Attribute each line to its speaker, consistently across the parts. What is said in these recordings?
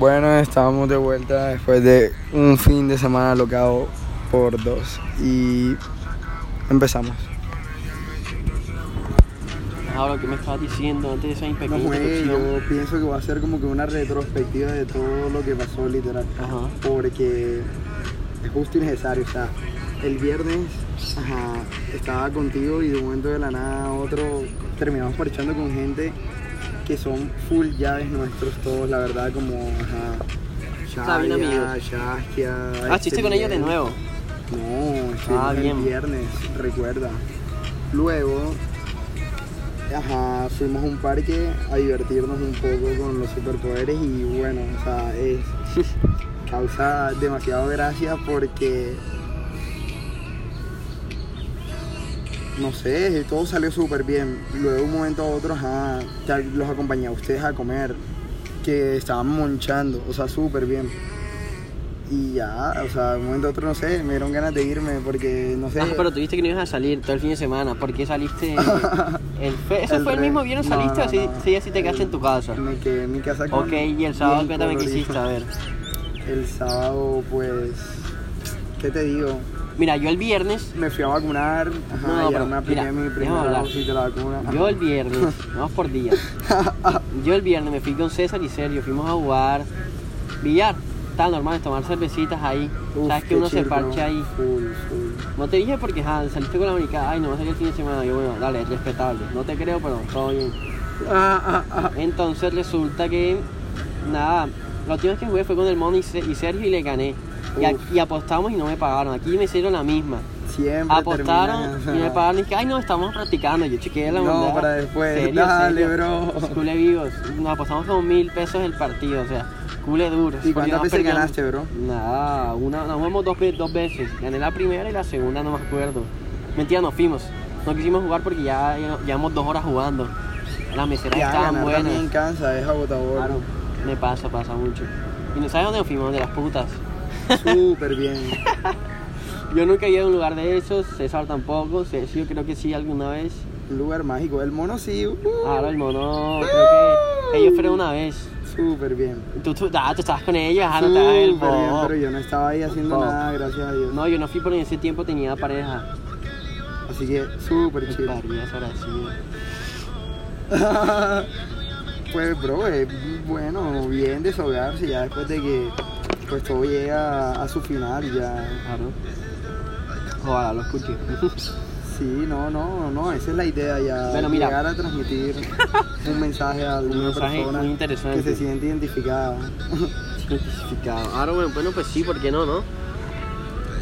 Speaker 1: Bueno, estábamos de vuelta después de un fin de semana locado por dos y empezamos.
Speaker 2: Ahora, ¿qué me estabas diciendo antes de esa
Speaker 1: No,
Speaker 2: introducción?
Speaker 1: yo pienso que va a ser como que una retrospectiva de todo lo que pasó literal.
Speaker 2: Ajá.
Speaker 1: Porque es justo y necesario. O sea, el viernes ajá, estaba contigo y de un momento de la nada a otro terminamos parchando con gente que son full llaves nuestros todos, la verdad, como ajá,
Speaker 2: amigos.
Speaker 1: Shaskia,
Speaker 2: Ah, estuviste con ellos de nuevo.
Speaker 1: No, estuvimos
Speaker 2: Ah,
Speaker 1: el
Speaker 2: bien.
Speaker 1: viernes, recuerda. Luego, ajá, fuimos a un parque a divertirnos un poco con los superpoderes y bueno, o sea, es causa demasiado gracia porque no sé, todo salió súper bien. Luego de un momento a otro, ajá, ya los acompañé a ustedes a comer, que estaban monchando, o sea, súper bien. Y ya, o sea, de un momento a otro, no sé, me dieron ganas de irme porque, no sé.
Speaker 2: Ah, pero tuviste que no ibas a salir todo el fin de semana. ¿Por qué saliste? el fe- ¿Eso
Speaker 1: El
Speaker 2: fue el mismo viernes
Speaker 1: no,
Speaker 2: saliste
Speaker 1: no,
Speaker 2: o sí,
Speaker 1: no.
Speaker 2: así te quedaste en tu casa?
Speaker 1: Me quedé en mi casa con
Speaker 2: Ok, y el sábado cuéntame qué hiciste, a ver.
Speaker 1: El sábado, pues, ¿qué te digo?
Speaker 2: Mira, yo el viernes,
Speaker 1: Me fui a vacunar, ajá,
Speaker 2: No,
Speaker 1: ya me
Speaker 2: mira,
Speaker 1: mi primera dosis de la vacuna.
Speaker 2: yo el viernes, vamos por día. Yo el viernes me fui con César y Sergio, fuimos a jugar billar. Tan normal, tomar cervecitas ahí.
Speaker 1: Uf,
Speaker 2: Sabes que uno se parcha ahí.
Speaker 1: Full, full.
Speaker 2: No te dije porque ja, saliste con la americana, ay no, va a salir el fin de semana. Yo, bueno, dale, es respetable. No te creo, pero todo bien.
Speaker 1: Ah, ah, ah.
Speaker 2: Entonces resulta que, nada, la última vez que jugué fue con el Mono y Sergio y le gané. Y, a-
Speaker 1: Uf.
Speaker 2: y apostamos y no me pagaron. Aquí me hicieron la misma.
Speaker 1: Siempre
Speaker 2: Apostaron y me pagaron y dije, ay no, estamos practicando. Yo chequeé la
Speaker 1: No, para después.
Speaker 2: Serio,
Speaker 1: Dale,
Speaker 2: serio.
Speaker 1: bro.
Speaker 2: Cule vivos. Nos apostamos como mil pesos el partido, o sea, cule duro.
Speaker 1: ¿Y cuántas veces
Speaker 2: perdiendo.
Speaker 1: ganaste, bro?
Speaker 2: Nada, una, nos jugamos dos, dos veces. Gané la primera y la segunda no me acuerdo. Mentira, nos fuimos. No quisimos jugar porque ya ya llevamos dos horas jugando. Las meseras
Speaker 1: Ya,
Speaker 2: estaban buenas.
Speaker 1: cansa, es agotador.
Speaker 2: Claro, me pasa, pasa mucho. ¿Y no sabes dónde nos fuimos? De las putas.
Speaker 1: Súper bien.
Speaker 2: Yo nunca he ido a un lugar de esos, César tampoco, Cecilio creo que sí alguna vez.
Speaker 1: Un lugar mágico. El mono sí. uh,
Speaker 2: Ahora el mono, creo que ellos fueron una vez.
Speaker 1: Súper bien.
Speaker 2: Tú, tú, ah, tú estabas con ellos, ah, no te hagas el
Speaker 1: bien, pero yo no estaba ahí haciendo nada, gracias a Dios.
Speaker 2: No, yo no fui porque en ese tiempo tenía pareja.
Speaker 1: Así que súper chido.
Speaker 2: Ahora sí.
Speaker 1: pues, bro, es bueno, bien desahogarse ya después de que pues todo llega a su final ya.
Speaker 2: Claro. Ojalá lo escuché.
Speaker 1: Sí, no, no, no, esa es la idea ya.
Speaker 2: Bueno, mira.
Speaker 1: Llegar a transmitir un mensaje a alguna
Speaker 2: mensaje
Speaker 1: persona
Speaker 2: muy interesante.
Speaker 1: que se siente identificada.
Speaker 2: Identificado. Ahora, bueno, bueno, pues sí, ¿por qué no, no?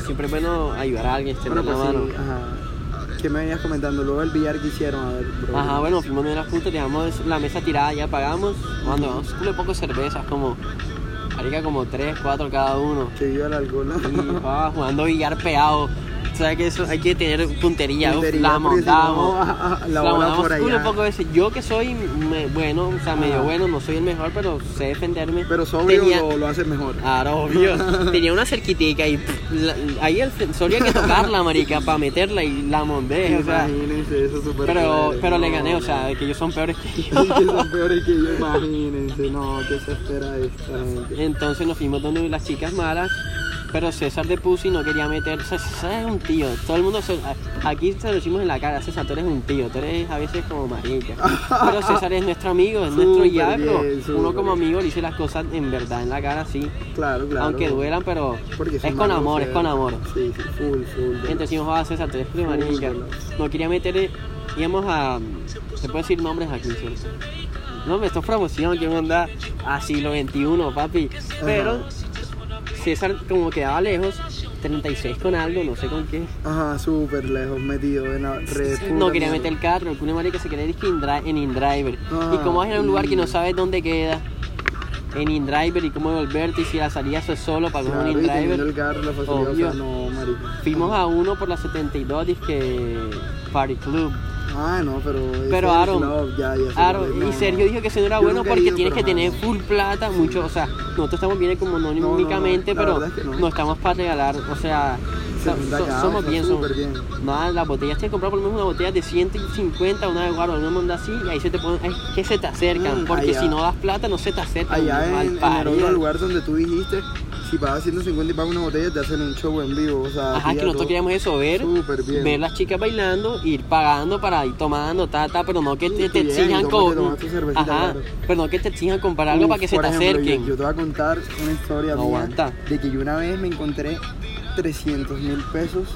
Speaker 2: Siempre es bueno ayudar a alguien, extender
Speaker 1: Bueno,
Speaker 2: la
Speaker 1: pues
Speaker 2: mano.
Speaker 1: sí, ajá. ¿Qué me venías comentando? Luego el billar que hicieron, a ver, bro.
Speaker 2: Ajá, bueno, fuimos de las puntas, dejamos la mesa tirada, ya pagamos. Culo de poco cervezas, como, marica, como 3, 4 cada uno.
Speaker 1: Que viva el alcohol.
Speaker 2: Y jugando billar pegado. O sea que eso hay que tener puntería,
Speaker 1: Puntería,
Speaker 2: la
Speaker 1: porque si no,
Speaker 2: montamos.
Speaker 1: la
Speaker 2: La
Speaker 1: bola
Speaker 2: montamos
Speaker 1: por allá.
Speaker 2: poco veces. Yo que soy me- bueno, o sea, medio bueno, no soy el mejor, pero sé defenderme.
Speaker 1: Pero sobrio
Speaker 2: Tenía-
Speaker 1: lo, lo haces mejor.
Speaker 2: Claro, obvio. Tenía una cerquitica y pff, la- ahí el, que tocarla, marica, para meterla y la monté, o sea.
Speaker 1: Imagínense, eso es súper
Speaker 2: Pero, pero le
Speaker 1: No,
Speaker 2: gané, o
Speaker 1: no.
Speaker 2: sea, que ellos son peores que yo.
Speaker 1: Que son peores que yo, imagínense. No, ¿qué se espera de esta gente?
Speaker 2: Entonces nos fuimos donde las chicas malas, pero César de Pussy no quería meter. César, es un tío, todo el mundo. se- aquí se lo decimos en la cara: César, tú eres un tío, tú eres a veces como marica. Pero César es nuestro amigo, es nuestro
Speaker 1: Súper
Speaker 2: ya, pero
Speaker 1: bien,
Speaker 2: uno como amigo le dice las cosas en verdad, en la cara, sí.
Speaker 1: Claro, claro.
Speaker 2: Aunque duelan, pero es con amor, es con
Speaker 1: groseros.
Speaker 2: amor.
Speaker 1: Sí, sí, full, full.
Speaker 2: Entonces ah, César, tú eres de marica. No quería meter, íbamos a, se puede decir nombres aquí, ¿cierto? No, esto es promoción, que anda a siglo XXI, papi. Pero César como quedaba lejos, 36 con algo, no sé con qué.
Speaker 1: Ajá, súper lejos, metido en la red.
Speaker 2: No quería meter el carro, el marica se quería ir en Indri- en InDriver.
Speaker 1: Ah,
Speaker 2: y como vas a un lugar que no sabes dónde queda, en InDriver y cómo volverte, y si la salida eso es solo para
Speaker 1: Claro,
Speaker 2: un
Speaker 1: teniendo el
Speaker 2: InDriver.
Speaker 1: carro, la facilidad, o sea, no, marica.
Speaker 2: Fuimos a uno por la 72, que Party Club.
Speaker 1: Ah, no, pero...
Speaker 2: Pero Aaron-
Speaker 1: club, ya, ya es,
Speaker 2: y
Speaker 1: no,
Speaker 2: Sergio
Speaker 1: no.
Speaker 2: dijo que eso no era
Speaker 1: Yo
Speaker 2: bueno porque
Speaker 1: ido,
Speaker 2: tienes que
Speaker 1: pero
Speaker 2: tener
Speaker 1: ajá.
Speaker 2: full plata, mucho, o sea, nosotros estamos bien
Speaker 1: no,
Speaker 2: económicamente,
Speaker 1: la
Speaker 2: pero
Speaker 1: verdad es que no.
Speaker 2: no. estamos para regalar, o sea, So-
Speaker 1: 70
Speaker 2: so-
Speaker 1: cada,
Speaker 2: somos bien, somos-
Speaker 1: bien.
Speaker 2: Nada, las botellas tienes que comprar por lo menos una botella de 150, una de guaro, una monda así, y ahí se te ponen, es que se te acercan,
Speaker 1: Mm,
Speaker 2: porque
Speaker 1: allá.
Speaker 2: si no das plata no se te acercan.
Speaker 1: Allá en, en el otro lugar donde tú dijiste, si pagas 150 y pagas una botella, te hacen un show en vivo. O sea,
Speaker 2: Ajá, que nosotros queríamos eso, ver,
Speaker 1: bien.
Speaker 2: ver las chicas bailando, ir pagando para ir tomando, ta, ta, pero no que te, te exijan con... Ajá,
Speaker 1: claro.
Speaker 2: pero no que te exijan comprar algo
Speaker 1: Uf,
Speaker 2: para que se te
Speaker 1: ejemplo, yo-
Speaker 2: acerquen.
Speaker 1: Yo, te voy a contar una historia
Speaker 2: No
Speaker 1: mía
Speaker 2: aguanta.
Speaker 1: de que yo una vez me encontré 300 mil pesos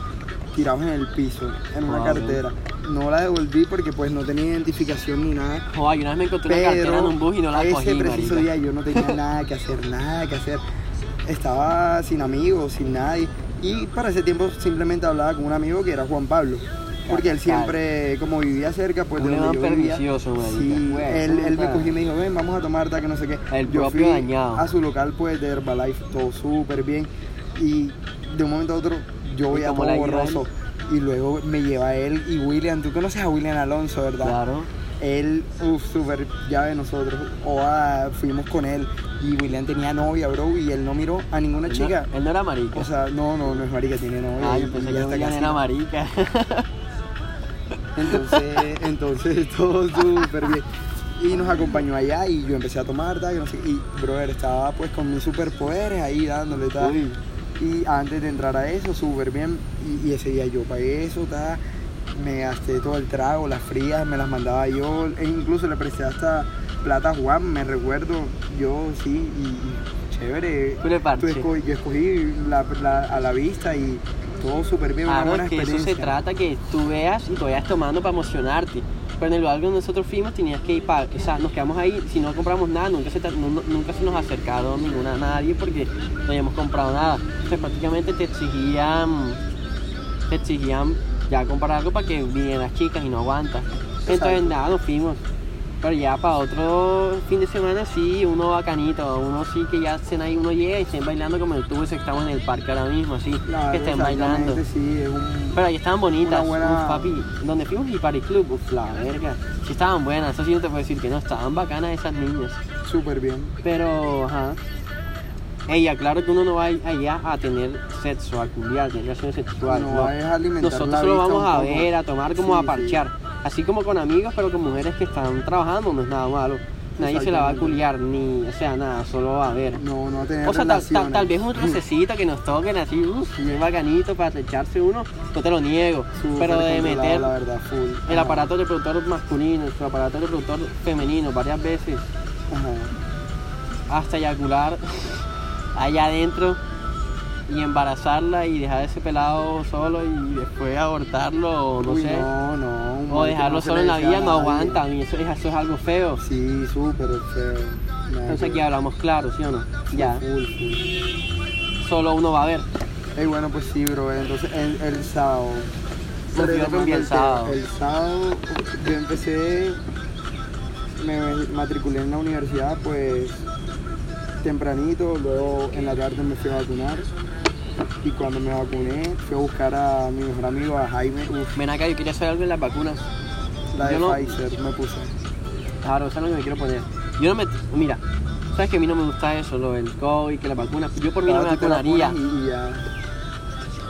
Speaker 1: tirados en el piso, en una cartera. No la devolví porque pues no tenía identificación ni nada.
Speaker 2: Joder, una vez me encontré una cartera en un bus y no la
Speaker 1: ese
Speaker 2: cogí,
Speaker 1: preciso
Speaker 2: marica.
Speaker 1: día yo no tenía nada que hacer, nada que hacer. Estaba sin amigos, sin nadie. Y para ese tiempo simplemente hablaba con un amigo que era Juan Pablo. Porque él siempre, como vivía cerca, pues de
Speaker 2: Un
Speaker 1: donde yo vivía. Sí,
Speaker 2: Güey,
Speaker 1: él, él me cogió y me dijo, ven, vamos a tomar tal que no sé qué.
Speaker 2: El
Speaker 1: yo
Speaker 2: propio
Speaker 1: fui
Speaker 2: dañado.
Speaker 1: a su local pues de Herbalife, todo súper bien. Y de un momento a otro yo voy a todo borroso. Y luego me lleva él y William. Tú conoces a William Alonso, ¿verdad?
Speaker 2: Claro.
Speaker 1: Él, uff, súper llave de nosotros. O ah, fuimos con él y William tenía novia, bro, y él no miró a ninguna
Speaker 2: Él no-
Speaker 1: chica.
Speaker 2: Él no era marica.
Speaker 1: O sea, no, no, no es marica, tiene novia.
Speaker 2: ah,
Speaker 1: y-
Speaker 2: yo
Speaker 1: y
Speaker 2: pensé
Speaker 1: ya
Speaker 2: que William era marica.
Speaker 1: Entonces, entonces todo súper bien. Y nos acompañó allá y yo empecé a tomar, tal, que no sé y brother, estaba pues con mis superpoderes ahí dándole, tal.
Speaker 2: Uy.
Speaker 1: Y antes de entrar a eso, súper bien. Y, y ese día yo pagué eso, tal. Me gasté todo el trago, las frías, me las mandaba yo. E incluso le presté hasta plata a Juan, me recuerdo. Yo sí, y, chévere.
Speaker 2: Tú le
Speaker 1: Tú
Speaker 2: parche.
Speaker 1: esco- yo escogí la, la- a la vista y todo súper bien, una
Speaker 2: Claro,
Speaker 1: buena
Speaker 2: es que eso
Speaker 1: experiencia.
Speaker 2: se trata que tú veas y tú vayas tomando para emocionarte. Pero en el lugar donde nosotros fuimos tenías que ir para, o sea, nos quedamos ahí, si no compramos nada, nunca se, nunca se nos acercaron ninguna nadie porque no habíamos comprado nada. Entonces prácticamente te exigían, te exigían ya comprar algo para que vinieran las chicas y no aguantas. Entonces nada, nos fuimos. Pero ya para otro fin de semana sí, uno bacanito, uno sí que ya estén ahí, uno llega y estén bailando como el tubo que estamos en el parque ahora mismo, así,
Speaker 1: Claro,
Speaker 2: que estén bailando.
Speaker 1: exactamente, Sí, es un...
Speaker 2: Pero ahí estaban bonitas,
Speaker 1: buena-
Speaker 2: uf, papi. Donde fuimos y Party Club, uf, la verga. Sí estaban buenas, eso sí no te puedo decir que no, estaban bacanas esas niñas.
Speaker 1: Súper bien.
Speaker 2: Pero, ajá. Ella, claro que uno no va allá a tener sexo, a culiar, tener relaciones sexuales.
Speaker 1: No,
Speaker 2: no.
Speaker 1: es alimentar
Speaker 2: Nosotros solo vamos a ver, a tomar como
Speaker 1: Sí,
Speaker 2: a
Speaker 1: sí.
Speaker 2: parchear. Así como con amigos, pero con mujeres que están trabajando, no es nada malo. Nadie se la va a culiar, ni, o sea, nada, solo va a ver.
Speaker 1: No, no tener
Speaker 2: O sea, tal, vez un rocecito que nos toquen así, uff, bien bacanito para echarse uno, no te lo niego.
Speaker 1: Súper
Speaker 2: pero de meter
Speaker 1: la verdad, full.
Speaker 2: el
Speaker 1: Ajá,
Speaker 2: aparato reproductor masculino, el aparato reproductor femenino varias veces,
Speaker 1: ajá.
Speaker 2: hasta eyacular allá adentro y embarazarla y dejar ese pelado solo y después abortarlo o no
Speaker 1: Uy,
Speaker 2: sé.
Speaker 1: No, no.
Speaker 2: O dejarlo
Speaker 1: no
Speaker 2: solo en la vida no
Speaker 1: nadie.
Speaker 2: aguanta, a mí eso, eso es algo feo.
Speaker 1: Sí, súper feo. Nada
Speaker 2: Entonces aquí hablamos claro, ¿sí o no? Ya,
Speaker 1: Full, full.
Speaker 2: solo uno va a ver.
Speaker 1: Ey, bueno, pues sí, bro. Entonces, el, el sábado.
Speaker 2: Bien el sábado.
Speaker 1: El sábado, yo empecé. Me matriculé en la universidad, pues. Tempranito. Luego en la tarde me fui a vacunar. Y cuando me vacuné, fui a buscar a mi mejor amigo, a Jaime. Uf,
Speaker 2: Ven acá, yo quería saber algo en las vacunas.
Speaker 1: la de
Speaker 2: Yo no-
Speaker 1: Pfizer me puse.
Speaker 2: Claro, eso es lo que me quiero poner. Yo no me. Mira, sabes que a mí no me gusta eso, lo del COVID, que la vacuna. Yo por mí no me vacunaría.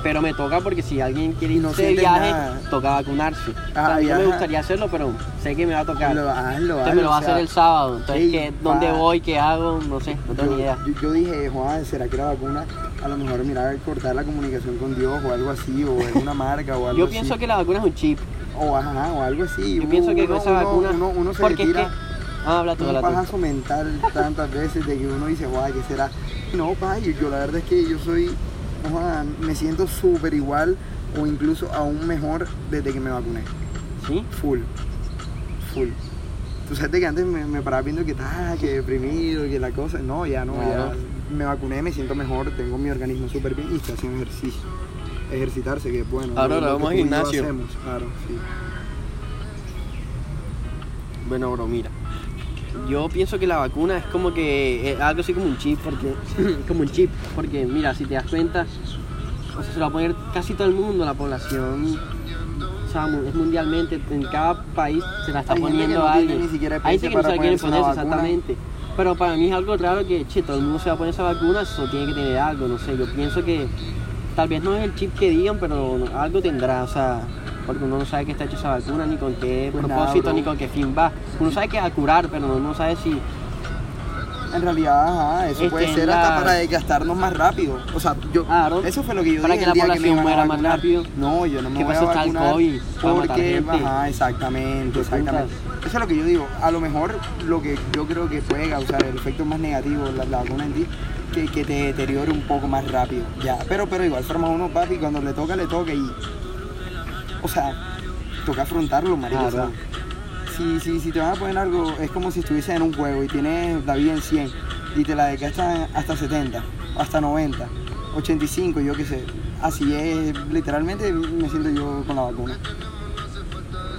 Speaker 2: Pero me toca porque si alguien quiere
Speaker 1: Y no
Speaker 2: irse de viaje,
Speaker 1: nada.
Speaker 2: toca vacunarse. o sea,
Speaker 1: Ah,
Speaker 2: a mí no
Speaker 1: ya,
Speaker 2: me gustaría hacerlo, pero sé que me va a tocar.
Speaker 1: Lo, hazlo,
Speaker 2: Entonces me lo va a
Speaker 1: o
Speaker 2: hacer el sábado. Entonces,
Speaker 1: ey,
Speaker 2: ¿qué, ¿dónde voy? ¿Qué hago? No sé, no tengo
Speaker 1: yo,
Speaker 2: ni idea.
Speaker 1: yo- yo dije, Juan, ¿será que la vacuna a lo mejor mira cortar la comunicación con Dios o algo así, o es una marca o algo
Speaker 2: Yo
Speaker 1: así?
Speaker 2: pienso que la vacuna es un chip.
Speaker 1: O, ajá, o algo así.
Speaker 2: Yo
Speaker 1: Uno-
Speaker 2: pienso que con esa
Speaker 1: uno-
Speaker 2: vacuna.
Speaker 1: Uno, uno se
Speaker 2: porque
Speaker 1: le
Speaker 2: es que. Ah, habla tú,
Speaker 1: un
Speaker 2: habla tú.
Speaker 1: pajazo mental tantas veces de que uno dice, guay, ¿qué será? No, pa, yo, yo la verdad es que yo soy, Juan, me siento súper igual o incluso aún mejor desde que me vacuné.
Speaker 2: ¿Sí?
Speaker 1: Full. Full. Tú sabes de que antes me, me paraba viendo que está, que deprimido, que la cosa. No, ya no,
Speaker 2: Claro.
Speaker 1: ya me vacuné, me siento mejor, tengo mi organismo súper bien y estoy haciendo ejercicio. Ejercitarse, que es bueno.
Speaker 2: Ahora
Speaker 1: lo- lo
Speaker 2: vamos al gimnasio.
Speaker 1: hacemos, Claro, sí.
Speaker 2: Bueno, bro, mira. Yo pienso que la vacuna es como que es algo así como un chip, porque como un chip, porque mira, si te das cuenta, o sea, se lo va a poner casi todo el mundo, la población, o sea, es mundialmente, en cada país se la está
Speaker 1: Hay
Speaker 2: poniendo
Speaker 1: no
Speaker 2: a
Speaker 1: tiene
Speaker 2: alguien.
Speaker 1: ni siquiera
Speaker 2: Hay gente que no se la quiere
Speaker 1: ponerse una
Speaker 2: poner exactamente. Pero para mí es algo raro que, che, todo el mundo se va a poner esa vacuna, eso tiene que tener algo, no sé, yo pienso que tal vez no es el chip que digan, pero algo tendrá, o sea, porque uno no sabe qué está hecho esa vacuna, ni con qué
Speaker 1: Pues
Speaker 2: propósito, ni con qué fin va. Uno sabe que va a curar, pero uno no sabe si
Speaker 1: En realidad, ajá, eso
Speaker 2: Este,
Speaker 1: puede ser
Speaker 2: la-
Speaker 1: hasta para desgastarnos más rápido. O sea, yo,
Speaker 2: Claro.
Speaker 1: eso fue lo que yo
Speaker 2: Para
Speaker 1: dije
Speaker 2: que la
Speaker 1: día que me
Speaker 2: población
Speaker 1: a
Speaker 2: muera más rápido.
Speaker 1: No, yo no me
Speaker 2: ¿Qué
Speaker 1: voy a
Speaker 2: pasa
Speaker 1: vacunar
Speaker 2: COVID? Para matar
Speaker 1: porque, ajá, exactamente,
Speaker 2: ¿Qué
Speaker 1: exactamente. Eso es lo que yo digo. A lo mejor lo que yo creo que puede causar el efecto más negativo la, la vacuna en ti, que, que te deteriore un poco más rápido. Ya, pero, pero igual forma uno, papi, cuando le toca, le toca y, o sea, toca afrontarlo, marico. O sea, si, si, si te van a poner algo, es como si estuvieses en un juego y tienes la vida en 100 y te la desgastas hasta 70, hasta 90, 85, yo qué sé. Así es, literalmente me siento yo con la vacuna.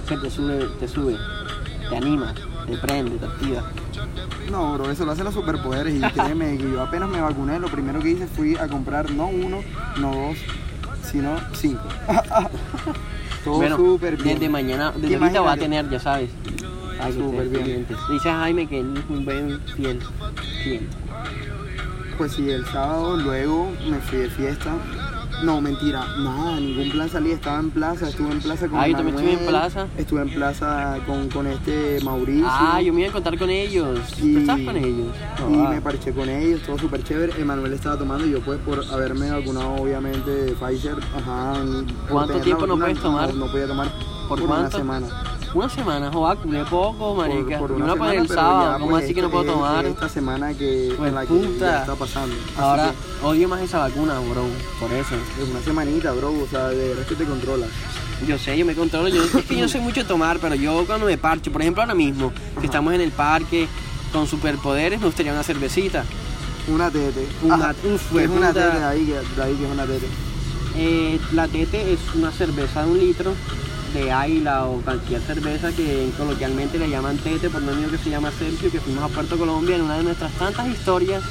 Speaker 2: que te sube, te sube, te anima, te prende, te activa.
Speaker 1: No, bro, eso lo hacen los superpoderes y créeme que yo apenas me vacuné, lo primero que hice fui a comprar no uno, no dos, sino cinco. Todo
Speaker 2: bueno,
Speaker 1: súper bien.
Speaker 2: desde mañana, desde ahorita va a tener, ya sabes. Ay,
Speaker 1: Súper bien.
Speaker 2: pendiente. Dice Jaime que él es un buen fiel cliente.
Speaker 1: Pues sí, el sábado luego me fui de fiesta. No, mentira, nada, ningún plan salí, estaba en plaza, estuve en plaza con
Speaker 2: Ah, yo también estuve en plaza.
Speaker 1: Estuve en plaza con, con este Mauricio.
Speaker 2: Ah, yo me iba a encontrar con ellos. ¿Tú
Speaker 1: Y-
Speaker 2: estabas con ellos?
Speaker 1: y
Speaker 2: ah.
Speaker 1: me parché con ellos, todo súper chévere. Emanuel estaba tomando y yo pues por haberme vacunado obviamente de Pfizer, ajá. en- por
Speaker 2: ¿Cuánto
Speaker 1: tener la
Speaker 2: tiempo no
Speaker 1: vacuna,
Speaker 2: puedes tomar?
Speaker 1: No, no podía tomar
Speaker 2: ¿Por
Speaker 1: por, una
Speaker 2: cuánto?
Speaker 1: semana.
Speaker 2: Una semana, joder, culé poco, marica.
Speaker 1: Por, por una
Speaker 2: la poner
Speaker 1: semana,
Speaker 2: el sábado,
Speaker 1: ya,
Speaker 2: ¿cómo
Speaker 1: pues,
Speaker 2: así que no
Speaker 1: este-
Speaker 2: puedo tomar?
Speaker 1: Esta semana que,
Speaker 2: Pues,
Speaker 1: en la que
Speaker 2: puta.
Speaker 1: ya está pasando. Así
Speaker 2: Ahora
Speaker 1: que
Speaker 2: odio más esa vacuna, bro, por eso.
Speaker 1: es una semanita, bro, o sea, de verdad que te controlas.
Speaker 2: Yo sé, yo me controlo. Yo, es que yo soy mucho de tomar, pero yo cuando me parcho, por ejemplo ahora mismo, que estamos en el parque con superpoderes, me gustaría una cervecita.
Speaker 1: Una tete.
Speaker 2: Una-
Speaker 1: Ajá,
Speaker 2: uf,
Speaker 1: es una tete ahí, ahí que es una tete.
Speaker 2: Eh, la Tete es una cerveza de un litro de Águila o cualquier cerveza que coloquialmente le llaman Tete por un amigo que se llama Sergio, que fuimos a Puerto Colombia en una de nuestras tantas historias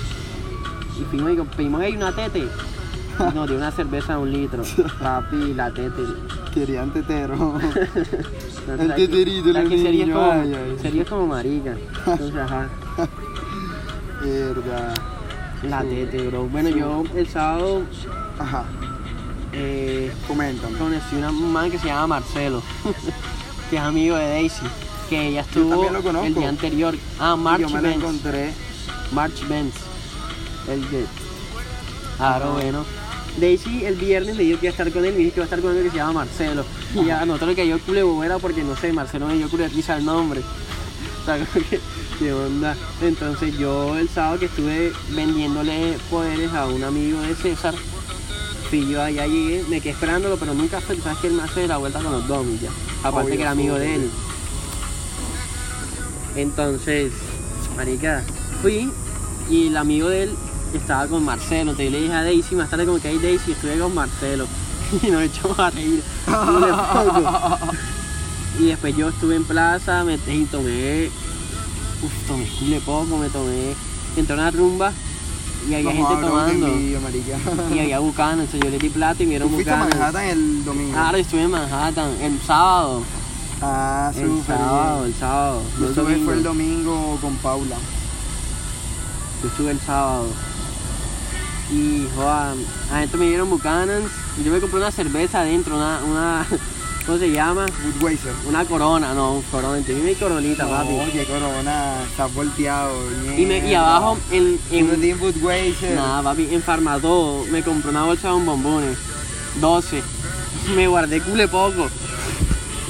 Speaker 2: y fuimos y pedimos ahí una Tete. Y Nos dio una cerveza de un litro. Papi, la Tete.
Speaker 1: Querían tetero. El teterito, el
Speaker 2: ¿sabes qué? sería como,
Speaker 1: ay, ay.
Speaker 2: sería como marica. Entonces, ajá.
Speaker 1: Verdad.
Speaker 2: La. Tete, bro. Bueno, yo el sábado
Speaker 1: Ajá,
Speaker 2: eh,
Speaker 1: coméntame.
Speaker 2: conocí una- un man que se llama Marcelo, que es amigo de Daisy, que ella estuvo
Speaker 1: también lo conozco.
Speaker 2: el día anterior. Ah, March
Speaker 1: yo me encontré.
Speaker 2: March Benz. El que. Claro,
Speaker 1: Ajá.
Speaker 2: bueno. Daisy el viernes le dijo que iba a estar con él, me dijo que iba a estar con él que se llama Marcelo. Y a nosotros le cayó cule bobera porque no sé, Marcelo me dio risa el nombre. O sea, como que, ¿qué onda? Entonces yo el sábado que estuve vendiéndole poderes a un amigo de César, fui yo allá llegué, me quedé esperándolo, pero nunca fue, sabes que él me hace la vuelta con los domis ya. Aparte
Speaker 1: Obvio,
Speaker 2: que era amigo de él. Entonces, marica, fui y el amigo de él estaba con Marcelo. Entonces yo le dije a Daisy, más tarde como que hay Daisy, estuve con Marcelo. Y nos echamos a reír. Y después yo estuve en plaza, me y tomé, uf, tomé cule poco, me tomé, entré a una rumba y había
Speaker 1: No,
Speaker 2: gente tomando.
Speaker 1: marica.
Speaker 2: Y había bucanas, entonces yo le di plata y me
Speaker 1: ¿Tú
Speaker 2: dieron
Speaker 1: fuiste a. Manhattan el domingo?
Speaker 2: Claro, estuve en Manhattan el sábado.
Speaker 1: Ah,
Speaker 2: El
Speaker 1: súper
Speaker 2: sábado,
Speaker 1: bien.
Speaker 2: el sábado.
Speaker 1: Yo
Speaker 2: no
Speaker 1: estuve fue el domingo con Paula.
Speaker 2: Yo estuve el sábado. Y, joder, adentro me dieron Buchanan's. Yo me compré una cerveza adentro, una, una ¿cómo se llama?
Speaker 1: Budweiser.
Speaker 2: Una corona, no, un corona. Entonces mi coronita, papi.
Speaker 1: Oye, corona, estás volteado.
Speaker 2: Y, me, y
Speaker 1: mierda.
Speaker 2: abajo, en, en,
Speaker 1: Team Budweiser.
Speaker 2: nada, papi, en Farmatodo me compré una bolsa de bombones. 12. Me guardé cule poco.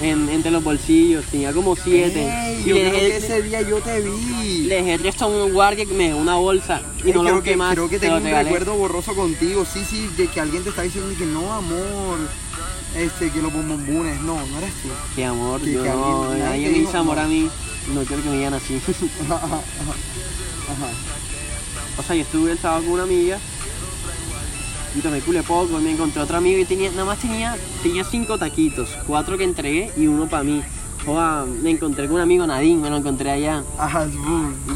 Speaker 2: En, entre los bolsillos, tenía como 7.
Speaker 1: Ey,
Speaker 2: Y
Speaker 1: yo
Speaker 2: le
Speaker 1: creo que ese día yo te vi.
Speaker 2: le dejé resto a un guardia que me dejó una bolsa. Y
Speaker 1: Ey,
Speaker 2: no lo busqué
Speaker 1: que,
Speaker 2: más.
Speaker 1: creo que tengo un
Speaker 2: regalé.
Speaker 1: recuerdo borroso contigo. Sí, sí, de que alguien te está diciendo que no, amor. Este, que los bombombones. No, no eras tú.
Speaker 2: Que amor,
Speaker 1: Que-
Speaker 2: yo
Speaker 1: que
Speaker 2: no,
Speaker 1: alguien- nadie
Speaker 2: me hizo amor
Speaker 1: no.
Speaker 2: a mí. No quiero que me digan así.
Speaker 1: Ajá, ajá, ajá.
Speaker 2: o sea, yo estuve el sábado con una amiga y tomé cule poco y me encontré otro amigo y tenía, nada más tenía, tenía cinco taquitos, cuatro que entregué y uno para mí. Joda, me encontré con un amigo Nadine, me lo encontré allá.
Speaker 1: Ajá.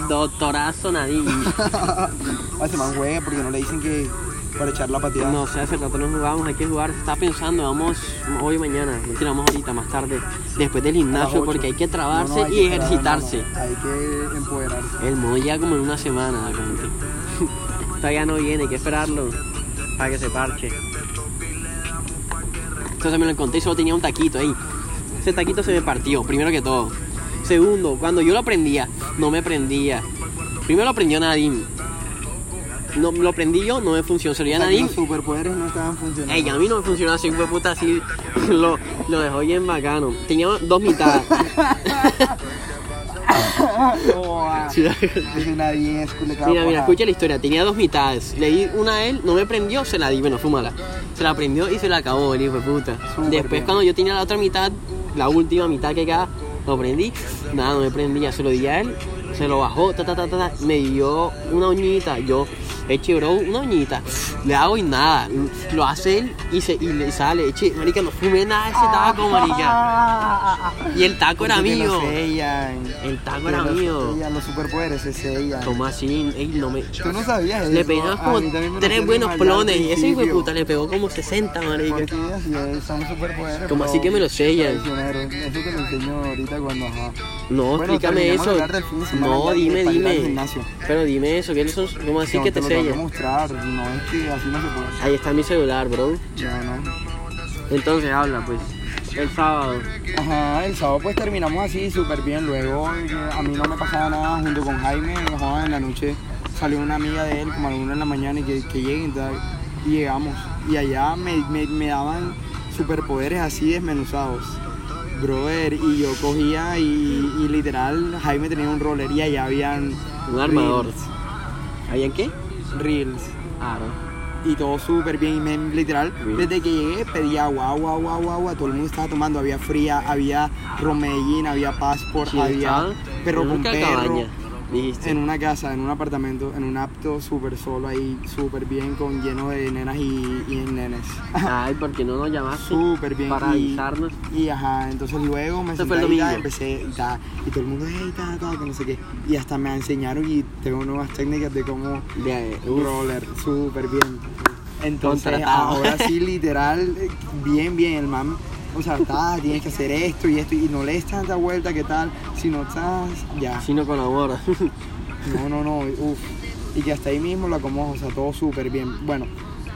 Speaker 2: Doctorazo Nadine.
Speaker 1: Hace más juega porque no le dicen que para echar la pateada.
Speaker 2: No sé, hace rato no jugábamos, hay que jugar. Se está pensando, vamos hoy mañana, mentira, vamos ahorita, más tarde, después del gimnasio, porque hay que
Speaker 1: No,
Speaker 2: trabarse
Speaker 1: no, hay
Speaker 2: y
Speaker 1: que
Speaker 2: ejercitarse.
Speaker 1: no, no, Hay que empoderarse.
Speaker 2: El modo ya como en una semana, gente. Todavía no viene, hay que esperarlo para que se parche. Entonces me lo encontré y solo tenía un taquito ahí. Ese taquito se me partió, primero que todo. Segundo, cuando yo lo prendía, no me prendía. Primero lo prendió Nadine. No, lo prendí yo, no me funcionó. Se lo a Nadine.
Speaker 1: Los superpoderes no estaban funcionando.
Speaker 2: Ey, a mí no me funcionó así, fue puta, así lo, lo dejó bien bacano. Tenía dos mitades.
Speaker 1: Oh,
Speaker 2: Sí.
Speaker 1: es una 10, culecada
Speaker 2: Mira, mira, escucha la historia. Tenía dos mitades. Le di una a él, no me prendió, se la di, bueno, fúmala. Se la prendió y se la acabó el hijo de puta. Después,
Speaker 1: bien.
Speaker 2: cuando yo tenía la otra mitad, la última mitad que queda, lo prendí. Nada, no me prendía. Se lo di a él, se lo bajó, ta, ta, ta, ta, ta, me dio una uñita. Yo, eche, bro, una uñita. Le hago y nada. Lo hace él y, se, y le sale. Eche, marica, no fumé nada de ese taco, marica. Y el taco era
Speaker 1: Porque te
Speaker 2: mío.
Speaker 1: lo sellan.
Speaker 2: El taco
Speaker 1: Te
Speaker 2: era
Speaker 1: lo
Speaker 2: mío.
Speaker 1: sellan, Los superpoderes se sellan.
Speaker 2: ¿Cómo así? Ey, no me...
Speaker 1: Tú no sabías
Speaker 2: Le pegamos como tres buenos plones y ese hijo de puta le pegó como 60, marica.
Speaker 1: Porque son superpoderes.
Speaker 2: Como así que me lo sellan.
Speaker 1: Eso te lo enseño ahorita cuando ajá.
Speaker 2: No,
Speaker 1: Bueno,
Speaker 2: explícame eso.
Speaker 1: del fin
Speaker 2: No, dime, dime. Pero dime eso, que son como así
Speaker 1: No,
Speaker 2: que te
Speaker 1: lo tengo que
Speaker 2: sellan.
Speaker 1: mostrar, no es que así no se puede.
Speaker 2: Ahí está mi celular, bro.
Speaker 1: Ya, no.
Speaker 2: Entonces habla, pues. El sábado.
Speaker 1: Ajá, el sábado pues terminamos así súper bien. Luego eh, a mí no me pasaba nada junto con Jaime. joder, en la noche salió una amiga de él como a la una de la mañana y que, que lleguen. Y llegamos. Y allá me, me, me daban superpoderes así desmenuzados. Brother, y yo cogía y, y literal Jaime tenía un roller y allá habían
Speaker 2: Un armador.
Speaker 1: reels,
Speaker 2: ¿Ahí en qué?
Speaker 1: Reels.
Speaker 2: Claro.
Speaker 1: y todo súper bien. Y me, literal, desde que llegué pedí agua, agua, agua, agua, agua. Todo el mundo estaba tomando. Había fría, había Romellín, había Passport, había perro con perro. En una casa, en un apartamento, en un apto súper solo ahí, súper bien, con lleno de nenas y, y nenes.
Speaker 2: Ay, ¿por qué no nos llamaste?
Speaker 1: Súper bien.
Speaker 2: Para
Speaker 1: y,
Speaker 2: avisarnos.
Speaker 1: Y ajá, entonces luego me senté ahí, ta, empecé y, ta, y todo el mundo, hey, ta, ta, que no sé qué. Y hasta me enseñaron y tengo nuevas técnicas de cómo
Speaker 2: De,
Speaker 1: roller, súper bien. Entonces,
Speaker 2: Contratado.
Speaker 1: ahora sí, literal, eh, bien, bien, el man, o sea, ta, tienes que hacer esto y esto, y no le des tanta vuelta, ¿qué tal? Si no estás, ya.
Speaker 2: si no colabora.
Speaker 1: No, no, no, uff. Y que hasta ahí mismo lo acomodo, o sea, todo súper bien. Bueno,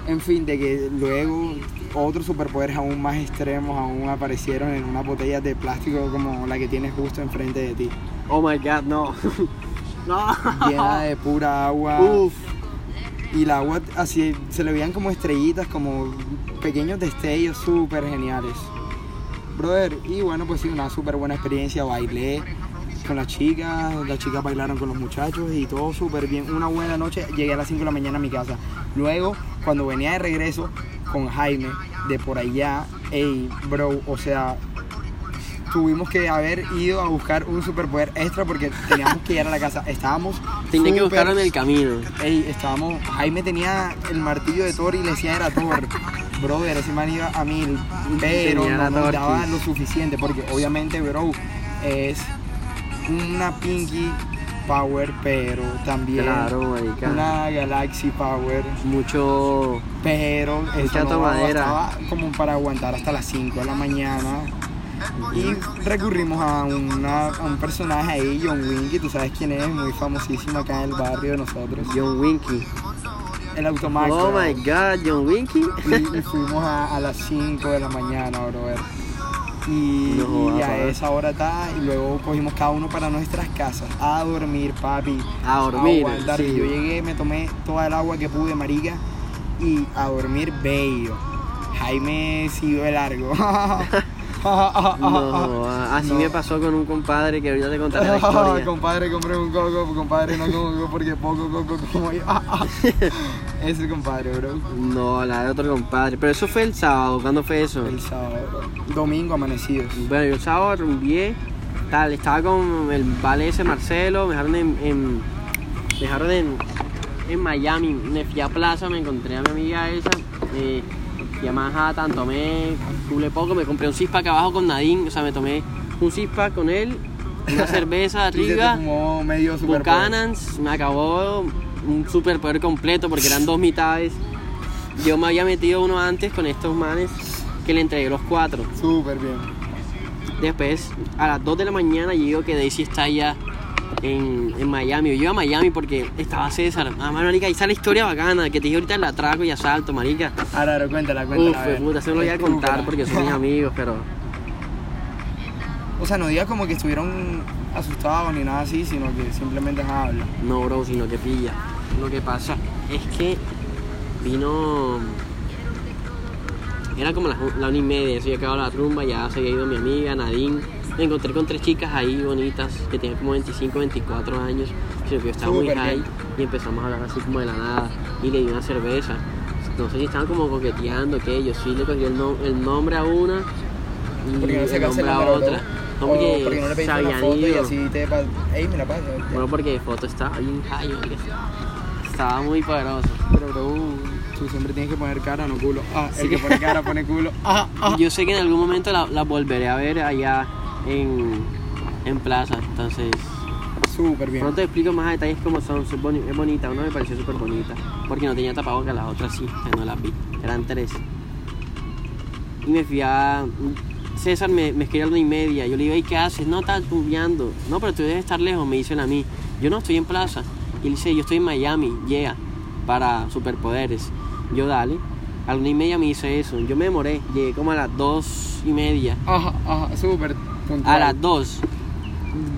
Speaker 1: en fin, de que luego otros superpoderes aún más extremos aún aparecieron en una botella de plástico como la que tienes justo enfrente de ti.
Speaker 2: oh my god, no. no.
Speaker 1: Llena de pura agua.
Speaker 2: Uf.
Speaker 1: Y el agua así se le veían como estrellitas, como pequeños destellos súper geniales. Brother, y bueno, pues sí, una súper buena experiencia. Bailé con las chicas, las chicas bailaron con los muchachos y todo súper bien. Una buena noche, llegué a las 5 de la mañana a mi casa. Luego, cuando venía de regreso con Jaime de por allá, ey, bro, o sea, tuvimos que haber ido a buscar un superpoder extra porque teníamos que ir a la casa. Estábamos.
Speaker 2: Tenía que buscarlo en el camino.
Speaker 1: Ey, estábamos. Jaime tenía el martillo de Thor y le decía era Thor. Brother, ese man iba a mil. Pero
Speaker 2: Tenía
Speaker 1: no nos daba lo suficiente porque obviamente, bro, es una Pinky Power, pero también
Speaker 2: Claro,
Speaker 1: una Galaxy Power.
Speaker 2: Mucho.
Speaker 1: Pero
Speaker 2: Mucha
Speaker 1: no
Speaker 2: tomadera.
Speaker 1: bastaba como para aguantar hasta las 5 de la mañana. Y recurrimos a, una- a un personaje ahí, John Winky, tú sabes quién es, muy famosísimo acá en el barrio de nosotros.
Speaker 2: John Winky.
Speaker 1: El automático.
Speaker 2: Oh my god, John Winky.
Speaker 1: Y, y fuimos a, a las 5 de la mañana, brother. Y,
Speaker 2: No
Speaker 1: y a esa hora está, y luego cogimos cada uno para nuestras casas. A dormir, papi.
Speaker 2: A dormir,
Speaker 1: aguantar.
Speaker 2: sí.
Speaker 1: Yo llegué, me tomé toda el agua que pude, marica. Y a dormir bello. Jaime siguió de largo.
Speaker 2: No, así
Speaker 1: No.
Speaker 2: me pasó con un compadre que ahorita te contaré la historia.
Speaker 1: compadre, compré un coco, compadre, no coco porque poco coco como yo. Ese compadre, bro.
Speaker 2: No, la de otro compadre. Pero eso fue el sábado. ¿Cuándo fue eso?
Speaker 1: El sábado, bro. Domingo amanecidos.
Speaker 2: Bueno, yo el sábado rumbié, tal, estaba con el vale ese Marcelo, me dejaron en, en- me dejaron en, en Miami, me fui a Plaza, me encontré a mi amiga esa, eh, fui a Manhattan, tomé cule poco, me compré un cispa acá abajo con Nadine, o sea, me tomé un cispa con él, una cerveza arriba,
Speaker 1: medio super
Speaker 2: Buchanan's, me acabó un superpoder completo porque eran dos mitades. Yo me había metido uno antes con estos manes que le entregué los cuatro.
Speaker 1: Súper bien.
Speaker 2: Después, a las 2 de la mañana, yo digo que Daisy está ya en, en Miami. Yo iba a Miami porque estaba César. Ah, marica, ahí está la historia bacana que te dije ahorita el atraco y asalto, marica.
Speaker 1: Ahora, ahora, cuéntala,
Speaker 2: Uf,
Speaker 1: cuéntala. a ver.
Speaker 2: puta, se lo voy a contar porque son mis amigos, pero
Speaker 1: O sea, no digas como que estuvieron asustados ni nada así, sino que simplemente habla.
Speaker 2: no, bro, sino que pilla. Lo que pasa es que vino. Era como la, la una y media, se había acabado la rumba, ya se había ido mi amiga Nadine. Me encontré con tres chicas ahí bonitas que tenían como 25, 24 años, sino que yo estaba muy
Speaker 1: Súper
Speaker 2: high
Speaker 1: bien.
Speaker 2: y empezamos a hablar así como de la nada y le di una cerveza. No sé si estaban como coqueteando, que yo sí le cogí el, el nombre a una y
Speaker 1: no
Speaker 2: el nombre a otra.
Speaker 1: ¿no?
Speaker 2: Porque
Speaker 1: porque no le pediste una foto y así te pa- Ey, me la pasa.
Speaker 2: Bueno, porque foto estaba bien high. Estaba muy poderoso.
Speaker 1: Pero, bro, tú siempre tienes que poner cara, no culo. Ah, el que pone cara pone culo. Ah, ah.
Speaker 2: Yo sé que en algún momento la, la volveré a ver allá en, en plaza. Entonces,
Speaker 1: Súper bien.
Speaker 2: pronto te explico más detalles cómo son. Es boni- es bonita, una me pareció súper bonita. Porque no tenía tapabocas, las otras sí, que no las vi. Eran tres. Y me fui a. César me, me escribió a la una y media. Yo le digo, ¿y qué haces? No, estás tubeando. No, pero tú debes estar lejos, me dicen a mí. Yo no estoy en plaza. Y él dice, yo estoy en Miami, yeah, para superpoderes. Yo dale. A la una y media me hice eso. Yo me demoré. Llegué como a las dos y media.
Speaker 1: Ajá, ajá, súper puntual.
Speaker 2: A las dos.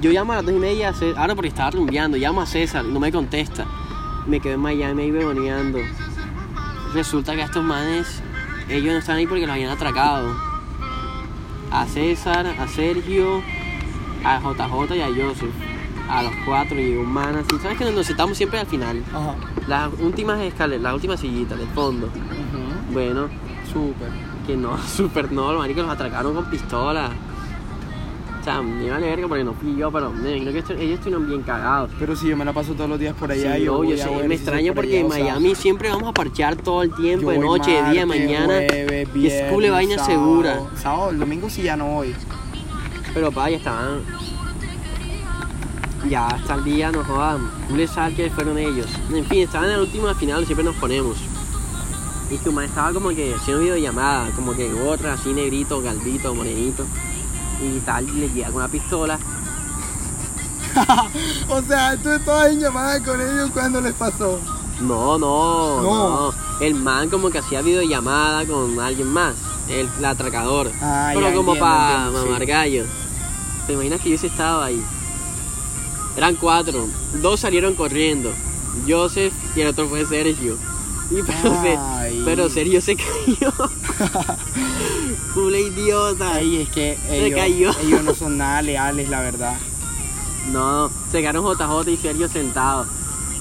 Speaker 2: Yo llamo a las dos y media. a Ahora porque estaba rumbeando. Llamo a César no me contesta. Me quedé en Miami ahí begoneando. Resulta que estos manes, ellos no estaban ahí porque los habían atracado. A César, a Sergio, a JJ y a Joseph. A los cuatro y un man así. ¿Sabes que nos sentamos siempre al final?
Speaker 1: Ajá.
Speaker 2: Las últimas escaleras, las últimas sillitas del fondo. Bueno,
Speaker 1: Súper.
Speaker 2: que no, super no, los maricos los atracaron con pistola. O sea, me iba a verga porque no fui yo, pero que esto- ellos estuvieron bien cagados.
Speaker 1: Pero si yo me la paso todos los días por allá,
Speaker 2: Sí,
Speaker 1: yo,
Speaker 2: obvio, sí, me extraña porque en
Speaker 1: allá, o sea,
Speaker 2: Miami siempre vamos a parchear todo el tiempo, de noche, de día,
Speaker 1: martes,
Speaker 2: mañana.
Speaker 1: jueves,
Speaker 2: y es cool,
Speaker 1: viernes,
Speaker 2: vaina
Speaker 1: sábado.
Speaker 2: segura.
Speaker 1: Sábado, el domingo sí ya no voy.
Speaker 2: Pero pa, ya estaban. Ya hasta el día nos jodan. Un lesal que fueron ellos. En fin, estaban en la última final, siempre nos ponemos. Y tu madre estaba como que haciendo videollamada, como que gorra, así negrito, galvito, morenito. Y tal, y le llega con una pistola.
Speaker 1: o sea, tú estabas en llamada con ellos cuando les pasó.
Speaker 2: No, no,
Speaker 1: No.
Speaker 2: no. El man como que hacía videollamada con alguien más. El, el atracador.
Speaker 1: Ah,
Speaker 2: Pero
Speaker 1: ya,
Speaker 2: como para
Speaker 1: sí.
Speaker 2: mamar gallo. ¿Te imaginas que yo hubiese estado ahí? Eran cuatro. Dos salieron corriendo. Joseph y el otro fue Sergio. Y pero, se- pero Sergio se cayó. Pule idiota.
Speaker 1: Ay, es que
Speaker 2: Se
Speaker 1: ellos,
Speaker 2: cayó.
Speaker 1: ellos no son nada leales, la verdad.
Speaker 2: No, se quedaron JJ y Sergio sentados.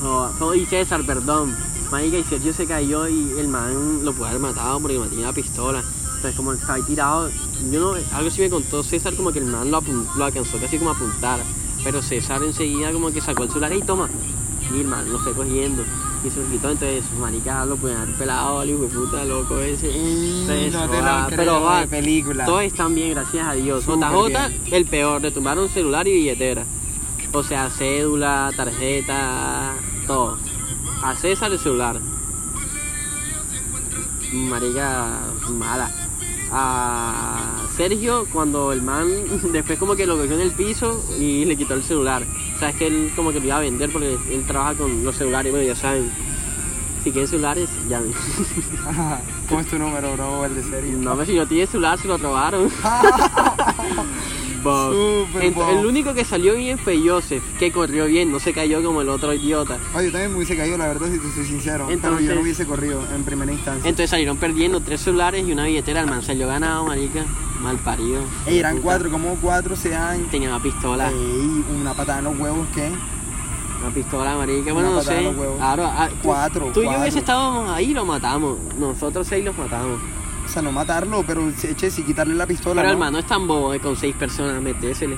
Speaker 2: Oh, y César, perdón. Marica, y Sergio se cayó y el man lo pudo haber matado porque tenía la pistola. Entonces, como estaba ahí tirado, yo no, algo sí me contó César como que el man lo, lo alcanzó casi como a apuntar. Pero César enseguida como que sacó el celular y toma. Man lo fue cogiendo. Y se lo quitó, entonces, marica, lo pueden haber pelado al hijo de puta loco ese. Entonces,
Speaker 1: no te lo creo,
Speaker 2: pero va,
Speaker 1: película.
Speaker 2: todos están bien, gracias a Dios. JJ, el peor, le tumbaron celular y billetera. O sea, cédula, tarjeta, todo. A César el celular. Marica, mala. A Sergio, cuando el man después como que lo cogió en el piso y le quitó el celular. O sea, es que él como que lo iba a vender porque él trabaja con los celulares, bueno, ya saben. Si quieren celulares, llamen.
Speaker 1: ¿Cómo es tu número, bro? El de serio.
Speaker 2: No, pero si yo tiene celular, se lo robaron. Bob.
Speaker 1: Bob.
Speaker 2: el único que salió bien fue Joseph, que corrió bien, no se cayó como el otro idiota.
Speaker 1: Oye, yo también me hubiese caído, la verdad, si te soy sincero. pero yo
Speaker 2: Entonces-
Speaker 1: no hubiese corrido en primera instancia.
Speaker 2: Entonces salieron perdiendo tres celulares y una billetera. El man salió ganado, marica. Mal parido.
Speaker 1: Ey, eran
Speaker 2: Puta.
Speaker 1: cuatro, como cuatro sean.
Speaker 2: Tenía una pistola.
Speaker 1: Ey, una patada en los huevos, ¿qué?
Speaker 2: Una pistola, marica. Bueno, no sé.
Speaker 1: en los huevos.
Speaker 2: Claro, ah, tú-
Speaker 1: Cuatro,
Speaker 2: Tú y yo hubiese estábamos ahí lo matamos. Nosotros seis los matamos.
Speaker 1: O sea, no matarlo, pero eche, sí quitarle la pistola.
Speaker 2: Pero
Speaker 1: ¿no?
Speaker 2: el man no es tan bobo de con seis personas metésele.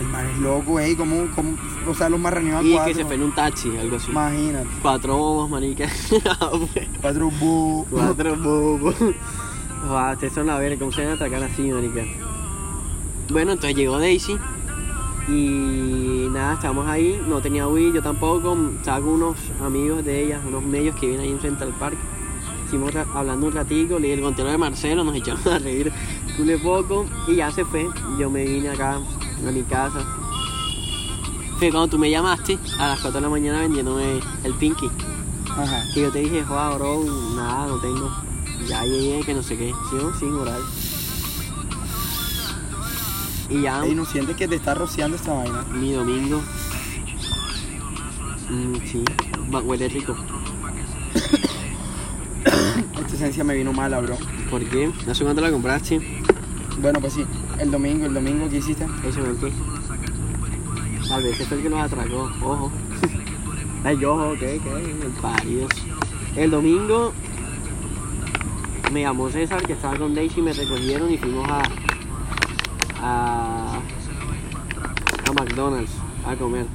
Speaker 1: El man es loco, ey, como, como o sea, los marraneó a
Speaker 2: Y
Speaker 1: cuatro.
Speaker 2: que se fue en un taxi, algo así.
Speaker 1: Imagínate,
Speaker 2: Cuatro bobos, marica. Pues.
Speaker 1: cuatro bu.
Speaker 2: Cuatro bobos. Ustedes son la verga, ¿cómo se van a atacar así, marica? Bueno, entonces llegó Daisy. Y nada, estábamos ahí, no tenía Wii, yo tampoco. Estaba con unos amigos de ella, unos medios que vienen ahí en Central Park. Estuvimos hablando un ratico, le di el contenido de Marcelo, nos echamos a reír un poco y ya se fue. Yo me vine acá a mi casa. Fue cuando tú me llamaste a las 4 de la mañana vendiéndome el Pinky.
Speaker 1: Ajá.
Speaker 2: Y yo te dije, joder, bro, nada, no tengo. Ya llegué, que no sé qué. Sí, no, sí, moral. Y ya,
Speaker 1: Ey, ¿no sientes que te está rociando esta vaina?
Speaker 2: mi domingo. Mm, sí, va- huele rico.
Speaker 1: Esta esencia me vino mala, bro.
Speaker 2: ¿Por qué? No sé cuánto la compraste.
Speaker 1: Bueno, pues sí. El domingo, el domingo, ¿qué hiciste?
Speaker 2: El que. Tal vez ese fue el que nos atracó. Ojo. Ay, ojo, ¿qué? ¿Qué? El paridos. El domingo me llamó César que estaba con Daisy y me recogieron y fuimos a. a. a McDonald's a comer.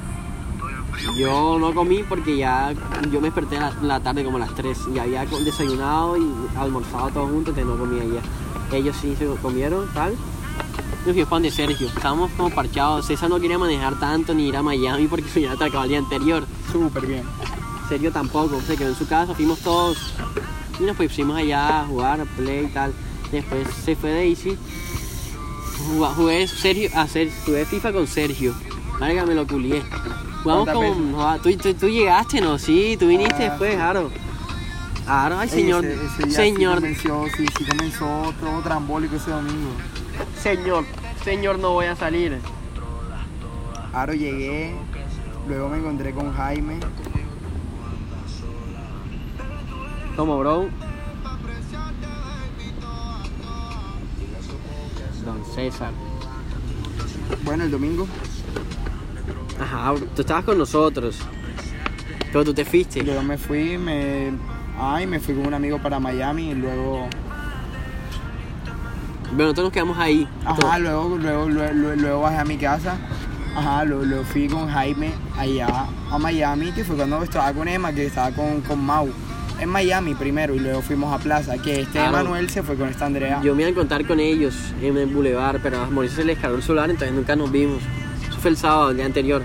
Speaker 2: Yo no comí porque ya yo me desperté la, la tarde como a las 3 y había desayunado y almorzado todos juntos, entonces no comía ya. Ellos sí se comieron, tal. Yo fui fan de Sergio, estábamos como parchados. César no quería manejar tanto ni ir a Miami porque se había atracado el día anterior.
Speaker 1: Súper bien.
Speaker 2: Sergio tampoco, se quedó en su casa, fuimos todos y nos pusimos allá a jugar, a play y tal. Después se fue Daisy. Jugué, jugué Sergio, a Ser- jugué FIFA con Sergio. Marica, me lo culié.
Speaker 1: ¿Cuántas
Speaker 2: con. joda, ¿tú, tú, tú llegaste, ¿no? Sí, tú viniste
Speaker 1: Ah,
Speaker 2: después,
Speaker 1: sí.
Speaker 2: Aro. Aro, ay, señor.
Speaker 1: ese- ese día
Speaker 2: señor.
Speaker 1: Sí comenzó, sí, sí comenzó todo trambólico ese domingo.
Speaker 2: Señor. Señor, no voy a salir.
Speaker 1: Aro llegué, luego me encontré con Jaime.
Speaker 2: Como, bro. Don César.
Speaker 1: Bueno, el domingo
Speaker 2: Ajá, tú estabas con nosotros. Pero tú te fuiste.
Speaker 1: Luego me fui, me. Ay, me fui con un amigo para Miami y luego.
Speaker 2: Bueno, nosotros nos quedamos ahí.
Speaker 1: Ajá, luego, luego, luego, luego, bajé a mi casa. Ajá, luego, luego fui con Jaime allá a Miami, que fue cuando estaba con Emma, que estaba con, con Mau. En Miami primero y luego fuimos a Plaza, que este
Speaker 2: Claro.
Speaker 1: Emanuel se fue con esta Andrea.
Speaker 2: Yo me iba a encontrar con ellos en el boulevard, pero a Mauricio se les cayó el celular, entonces nunca nos vimos. Fue el sábado, el día anterior.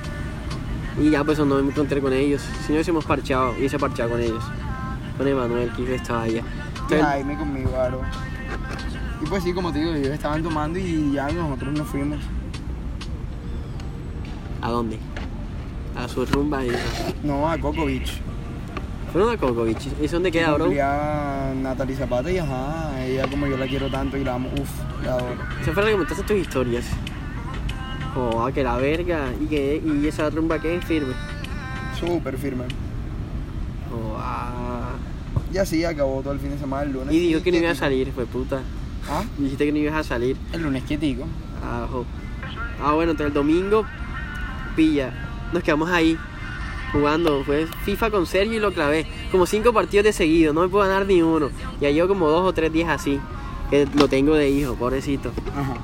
Speaker 2: Y ya pues no me encontré con ellos. Si no hubiésemos parchado, hubiese parchado con ellos. Con Emanuel, que estaba allá.
Speaker 1: y
Speaker 2: Entonces,
Speaker 1: Jaime conmigo, Aro. Y pues sí, como te digo, ellos estaban tomando y ya nosotros nos fuimos.
Speaker 2: ¿a dónde? A su rumba y
Speaker 1: No, a Coco Beach.
Speaker 2: Fueron a Coco Beach. ¿Y dónde queda, bro?
Speaker 1: Cumplía Natalie Zapata y ajá, ella como yo la quiero tanto y la amo, uff, la adoro.
Speaker 2: Se fue la que montaste tus historias. Oh, ah, que la verga. Y que y esa rumba que es firme.
Speaker 1: Súper firme.
Speaker 2: Ah.
Speaker 1: Y así acabó todo el fin de semana el lunes.
Speaker 2: Y dijo que no iba a salir, fue puta.
Speaker 1: ¿Ah?
Speaker 2: Dijiste que no ibas a salir.
Speaker 1: El lunes quietico.
Speaker 2: Ajo. Ah, bueno, entonces el domingo, pilla. Nos quedamos ahí jugando. Fue FIFA con Sergio y lo clavé. Como cinco partidos de seguido, no me puedo ganar ni uno. Ya llevo como dos o tres días así. Que lo tengo de hijo, pobrecito.
Speaker 1: Ajá.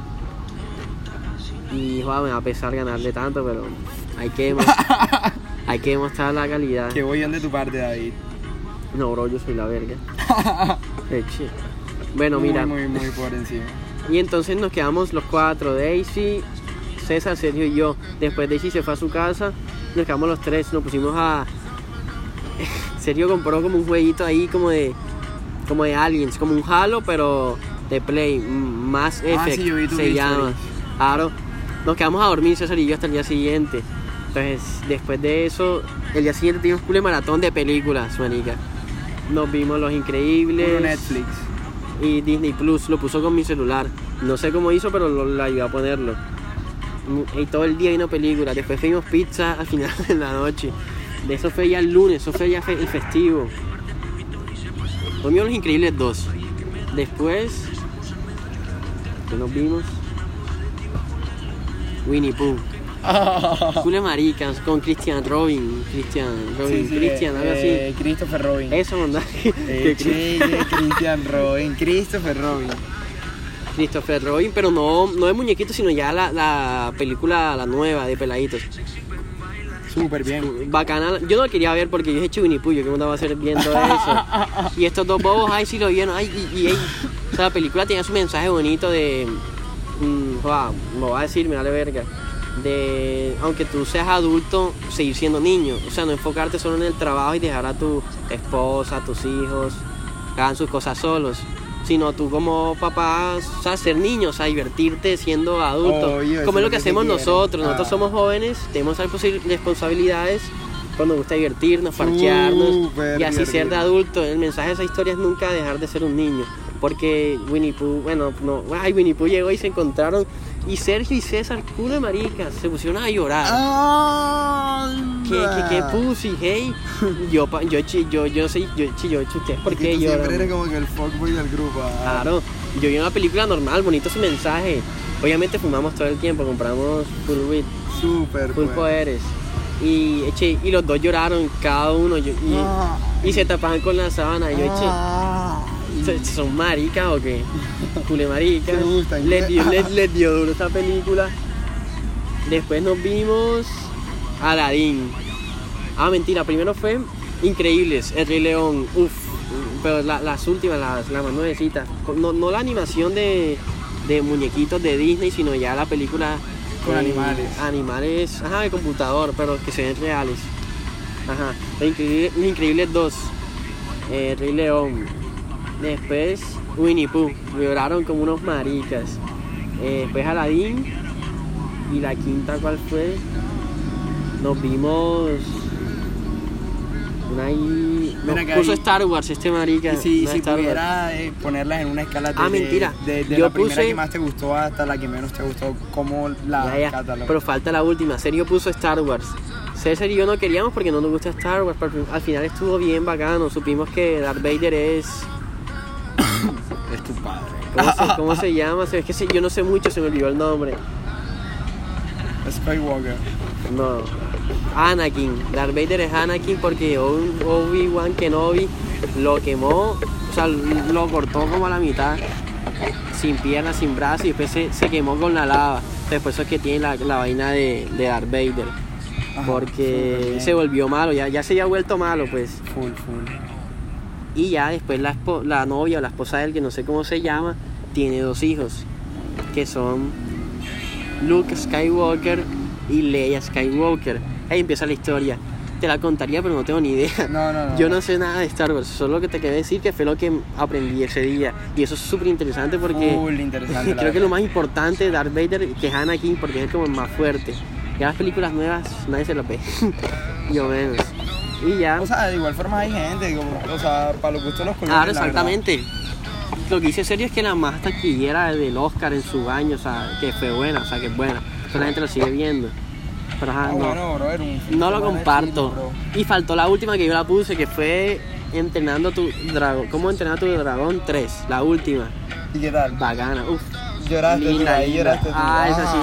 Speaker 2: Y joder, me va a pesar ganarle tanto, pero hay que, hay que demostrar la calidad.
Speaker 1: Qué voy de tu parte, David.
Speaker 2: No, bro, yo soy la verga. Bueno,
Speaker 1: muy,
Speaker 2: mira.
Speaker 1: Muy, muy por encima.
Speaker 2: Y entonces nos quedamos los cuatro, Daisy, César, Sergio y yo. Después Daisy se fue a su casa, nos quedamos los tres, nos pusimos a... Sergio compró como un jueguito ahí como de... como de aliens, como un Halo, pero de Play, más
Speaker 1: Ah,
Speaker 2: Effect
Speaker 1: sí, yo vi tu
Speaker 2: se llama. Claro, nos quedamos a dormir César y yo hasta el día siguiente. Entonces, después de eso, el día siguiente tuvimos un maratón de películas, manica. Nos vimos Los Increíbles
Speaker 1: Netflix.
Speaker 2: y Disney Plus lo puso con mi celular. No sé cómo hizo, pero lo, le ayudó a ponerlo. Y todo el día vino película. Después fuimos pizza al final de la noche. De eso fue ya el lunes, eso fue ya fe- el festivo. Comimos los increíbles dos. Después, que nos vimos? Winnie Pooh. Cule maricas con Christian Robin. Christian Robin.
Speaker 1: Sí, sí,
Speaker 2: Christian, algo
Speaker 1: eh, Christopher Robin.
Speaker 2: así. Eso, mandá.
Speaker 1: Eh, che, Christian Robin. Christopher Robin.
Speaker 2: Christopher Robin, pero no, no de muñequitos, sino ya la, la película, la nueva de peladitos.
Speaker 1: Súper bien.
Speaker 2: Bacana, yo no la quería ver porque yo he hecho yo que me andaba a hacer viendo eso. Y estos dos bobos, ay, sí lo vieron, ay, y, y, o sea, la película tenía su mensaje bonito de, me voy a decir, me vale verga, de, aunque tú seas adulto, seguir siendo niño, o sea, no enfocarte solo en el trabajo y dejar a tu esposa, a tus hijos, que hagan sus cosas solos. sino tú como papá, o sea, ser niño, o sea, divertirte siendo adulto. Como
Speaker 1: es
Speaker 2: lo que hacemos
Speaker 1: quieren.
Speaker 2: nosotros. Nosotros
Speaker 1: Ah.
Speaker 2: somos jóvenes, tenemos respons- responsabilidades, pues nos gusta divertirnos, parchearnos y así ser de adulto. El mensaje de esa historia es nunca dejar de ser un niño. Porque Winnie Pooh, bueno, no, ay, Winnie Pooh llegó y se encontraron. Y Sergio y César, culo de maricas, se pusieron a llorar.
Speaker 1: Ah,
Speaker 2: ¿Qué, qué, qué pussy, hey? Yo, pa- yo, yo, yo soy, yo, yo, chi- ¿ustedes por qué
Speaker 1: tú siempre eres como que el fuckboy del grupo. ah.
Speaker 2: Claro, yo vi una película normal, bonito su mensaje. Obviamente fumamos todo el tiempo, compramos full weed,
Speaker 1: Súper.
Speaker 2: full
Speaker 1: pues.
Speaker 2: poderes. Y, eche, y los dos lloraron, cada uno, yo- y,
Speaker 1: Ah.
Speaker 2: y se tapaban con la sábana. Y yo, eche,
Speaker 1: Ah.
Speaker 2: ¿Se- ¿son maricas o qué? Cule maricas.
Speaker 1: Gustan,
Speaker 2: Les dio, les, les dio duro esta película. Después nos vimos Aladdin. Ah, mentira, primero fue Increíbles, El Rey León, uff, pero la- las últimas, las, las más nuevecitas. No, no la animación de, de muñequitos de Disney, sino ya la película
Speaker 1: Con animales.
Speaker 2: Animales, ajá, de computador, pero que se ven reales. Ajá, Los Increíbles, Increíbles 2, eh, El Rey León. Después Winnie Pooh, lloraron como unos maricas. Eh, después Aladdin. Y la quinta, ¿cuál fue? Nos vimos. Una ahí. Nos
Speaker 1: acá,
Speaker 2: puso Star Wars este marica.
Speaker 1: Y si, si pudiera eh, ponerlas en una escala de,
Speaker 2: Ah, mentira.
Speaker 1: de, de
Speaker 2: Yo
Speaker 1: la primera
Speaker 2: puse-
Speaker 1: que más te gustó hasta la que menos te gustó, ¿cómo la
Speaker 2: Ya? Pero falta la última. Sergio puso Star Wars. César y yo no queríamos porque no nos gusta Star Wars. Pero al final estuvo bien bacano. Supimos que Darth Vader es.
Speaker 1: Es tu padre.
Speaker 2: ¿Cómo se, cómo se llama? Es que yo no sé mucho, se me olvidó el nombre.
Speaker 1: Skywalker.
Speaker 2: No. Anakin. Darth Vader es Anakin porque Obi- Obi-Wan Kenobi lo quemó, o sea, lo cortó como a la mitad, sin piernas, sin brazos, y después se, se quemó con la lava. Después eso es que tiene la, la vaina de, de Darth Vader.
Speaker 1: Ajá,
Speaker 2: Porque se volvió malo, ya, ya se había vuelto malo, pues.
Speaker 1: Full, full.
Speaker 2: Y ya después la, espo- la novia o la esposa de él, que no sé cómo se llama, tiene dos hijos, que son Luke Skywalker y Leia Skywalker. Ahí empieza la historia. Te la contaría, pero no tengo ni idea.
Speaker 1: No, no, no.
Speaker 2: Yo no sé nada de Star Wars, solo que te quería decir que fue lo que aprendí ese día. Y eso es súper interesante porque
Speaker 1: Full interesante.
Speaker 2: creo que lo más importante de Darth Vader que es Anakin porque es como el más fuerte. Ya las películas nuevas nadie se lo ve. Yo menos. Y ya.
Speaker 1: O sea, de igual forma hay gente, digo, o sea, para los gustos los colores.
Speaker 2: Claro, exactamente. Lo que dice serio es que la más taquillera del Oscar en su año, o sea, que fue buena, o sea, que es buena. Pero la gente lo sigue viendo. Pero ajá,
Speaker 1: Ah,
Speaker 2: no,
Speaker 1: bueno, brother, un fin
Speaker 2: no lo comparto.
Speaker 1: bro.
Speaker 2: Y faltó la última que yo la puse, que fue Entrenando tu dragón. ¿Cómo entrenar tu dragón 3? La última.
Speaker 1: ¿Y qué tal?
Speaker 2: Bacana. Uf.
Speaker 1: Lloraste, tú,
Speaker 2: Linda,
Speaker 1: ahí
Speaker 2: linda.
Speaker 1: lloraste. tú.
Speaker 2: Ah, esa sí.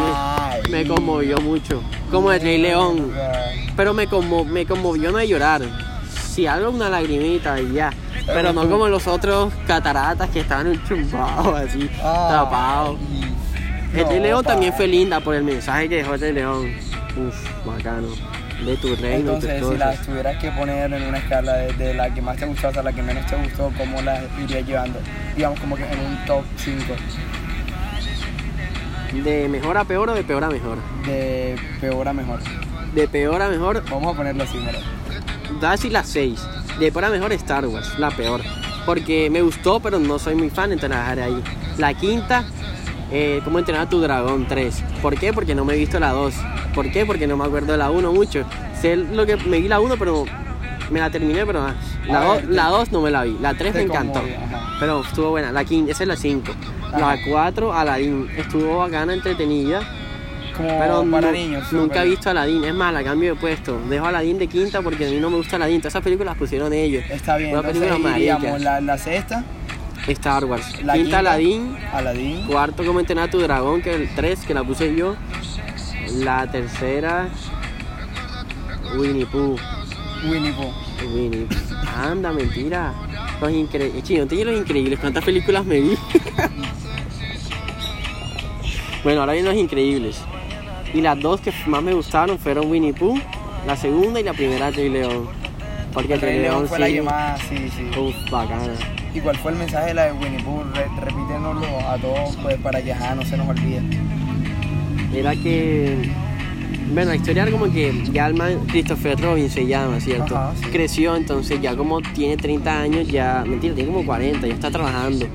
Speaker 2: Me conmovió mucho. Como el Rey León. Pero me, conmo- me conmovió no de llorar. Si algo, una lagrimita y ya. Pero no como los otros cataratas que estaban enchumbados así,
Speaker 1: Ah.
Speaker 2: tapados. El
Speaker 1: No,
Speaker 2: Rey León también fue linda por el mensaje que dejó el Rey León. Uf, bacano. De tu reino,
Speaker 1: Entonces, si las tuvieras que poner en una escala de, de la que más te gustó hasta la que menos te gustó, ¿cómo las irías llevando? Digamos como que en un top 5
Speaker 2: De mejor a peor o de peor a mejor.
Speaker 1: de peor a mejor.
Speaker 2: De peor a mejor,
Speaker 1: Vamos a ponerlo así, mira.
Speaker 2: así las 6. De peor a mejor Star Wars, la peor. Porque me gustó, pero no soy muy fan, entonces la dejaré ahí. La quinta, eh, ¿Cómo entrenar a tu dragón 3? ¿Por qué? Porque no me he visto la 2. ¿Por qué? Porque no me acuerdo de la 1 mucho. Sé lo que me vi la 1, pero me la terminé, pero ah, la
Speaker 1: A
Speaker 2: 2
Speaker 1: ver, te-
Speaker 2: la dos no me la vi. La 3 me encantó. Pero estuvo buena. La quinta, esa es la 5. La
Speaker 1: Ajá.
Speaker 2: 4, Aladdin. Estuvo bacana, entretenida.
Speaker 1: Como
Speaker 2: Pero
Speaker 1: para niños.
Speaker 2: nunca he visto Aladdin. Es más, la cambio de puesto. Dejo Aladdin de quinta porque a mí no me gusta Aladdin. Todas esas películas las pusieron ellos.
Speaker 1: Está bien,
Speaker 2: Una
Speaker 1: entonces la, la sexta,
Speaker 2: Star Wars.
Speaker 1: la
Speaker 2: quinta, Aladdin.
Speaker 1: Aladdin,
Speaker 2: Cuarto, cómo entrenar tu dragón, que es el 3, que la puse yo. La tercera, Winnie Pooh.
Speaker 1: Winnie Pooh.
Speaker 2: Winnie. Anda, mentira. Los increíbles. Chino, te los increíbles. ¿Cuántas películas me vi? bueno, ahora vienen los increíbles. Y las dos que más me gustaron fueron Winnie Pooh, la segunda y la primera Rey León. Porque
Speaker 1: El Rey León fue la que más, sí, sí.
Speaker 2: Uf, bacana.
Speaker 1: ¿Y cuál fue el mensaje de la de Winnie Pooh? Re- repítenoslo a todos pues para que ajá, no se nos olvide.
Speaker 2: Era que Bueno, la historia era como que ya el man, Christopher Robin se llama, ¿cierto?
Speaker 1: Ajá, sí.
Speaker 2: Creció, entonces ya como tiene 30 años, ya, mentira, tiene como 40, ya está trabajando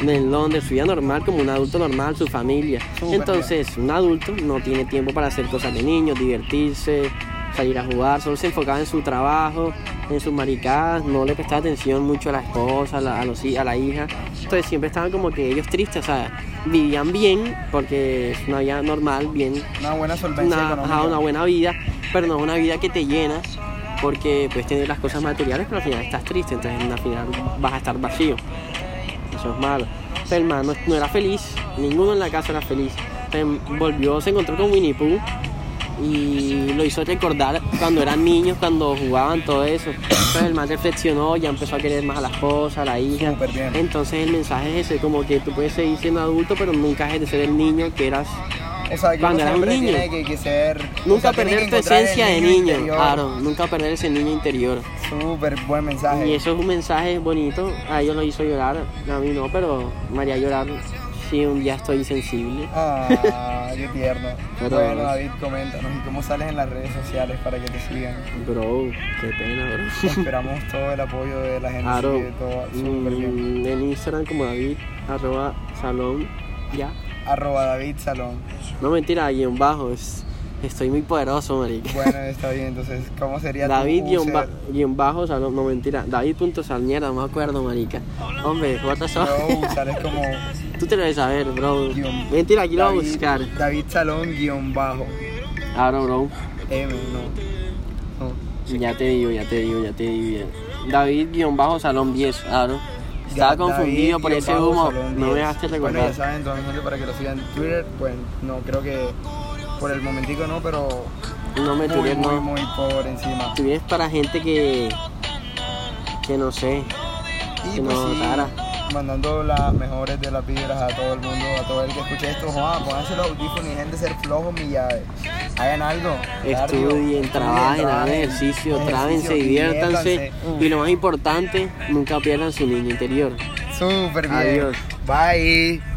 Speaker 2: en Londres, su vida normal, como un adulto normal, su familia. Entonces, un adulto no tiene tiempo para hacer cosas de niños, divertirse, salir a jugar, solo se enfocaba en su trabajo, en sus maricadas, no le prestaba atención mucho a la esposa, a la, a los a la hija. Entonces siempre estaban como que ellos tristes, o sea, vivían bien, porque es una vida normal, bien
Speaker 1: Una buena solvencia
Speaker 2: una,
Speaker 1: económica.
Speaker 2: ajá, una buena vida, pero no una vida que te llena, porque puedes tener las cosas materiales, pero al final estás triste, entonces al final vas a estar vacío. Eso es malo. Pero el man no, era feliz, ninguno en la casa era feliz. Volvió, se encontró con Winnie Pooh y lo hizo recordar cuando eran niños, cuando jugaban todo eso. Entonces el man reflexionó, ya empezó a querer más a la esposa, a la hija. Entonces el mensaje es ese, como que tú puedes seguir siendo adulto, pero nunca dejes de ser el niño que eras
Speaker 1: O sea, que
Speaker 2: Cuando eras un niño.
Speaker 1: que, que ser... o
Speaker 2: Nunca
Speaker 1: sea,
Speaker 2: perder tu esencia de niño,
Speaker 1: interior.
Speaker 2: claro, nunca perder ese niño interior.
Speaker 1: Súper buen mensaje.
Speaker 2: Y eso es un mensaje bonito, a ellos lo hizo llorar, a mí no, pero me haría llorar si un día estoy sensible.
Speaker 1: Ah, qué tierno.
Speaker 2: Pero-
Speaker 1: bueno, David, coméntanos. ¿Y cómo sales en las redes sociales para que te sigan?
Speaker 2: Bro, qué pena, bro.
Speaker 1: Esperamos todo el apoyo de la gente.
Speaker 2: Claro,
Speaker 1: que todo
Speaker 2: mm, en Instagram como David, arroba salón, ya.
Speaker 1: Arroba David Salón.
Speaker 2: No mentira, guion bajo, es, estoy muy poderoso, marica.
Speaker 1: Bueno, está bien. Entonces, ¿cómo sería tu
Speaker 2: David
Speaker 1: guion,
Speaker 2: ba- guion bajo salón, no mentira, David punto sal, mierda, no me acuerdo, marica. Hombre, what the fuck?
Speaker 1: Bro, sales como
Speaker 2: Tú te lo debes saber, bro.
Speaker 1: Guión-
Speaker 2: Mentira, aquí lo voy a
Speaker 1: David-
Speaker 2: buscar.
Speaker 1: David Salón guion bajo.
Speaker 2: Ahora, bro.
Speaker 1: M, no. No.
Speaker 2: Ya te digo, ya te digo, ya te digo. ya. David-Salón 10, claro. Estaba
Speaker 1: Ya,
Speaker 2: confundido por ese humo.
Speaker 1: 10.
Speaker 2: No me dejaste
Speaker 1: Bueno,
Speaker 2: recordar.
Speaker 1: ya saben, entonces gente para que lo sigan en Twitter, pues no creo que por el momentico no, pero
Speaker 2: No me
Speaker 1: muy, muy,
Speaker 2: no.
Speaker 1: muy por encima.
Speaker 2: Twitter es para gente que. que no sé.
Speaker 1: Y
Speaker 2: que
Speaker 1: pues
Speaker 2: no
Speaker 1: sí. Mandando las mejores de las vibras a todo el mundo, a todo el que escuche esto, Juan, pónganse los audífonos y dejen de ser flojos mi llave. Hagan algo.
Speaker 2: Estudien, trabajen, hagan
Speaker 1: ejercicio,
Speaker 2: trábense, diviértanse.
Speaker 1: diviértanse.
Speaker 2: Y lo más importante, nunca pierdan su niño interior.
Speaker 1: Súper bien.
Speaker 2: Adiós.
Speaker 1: Bye.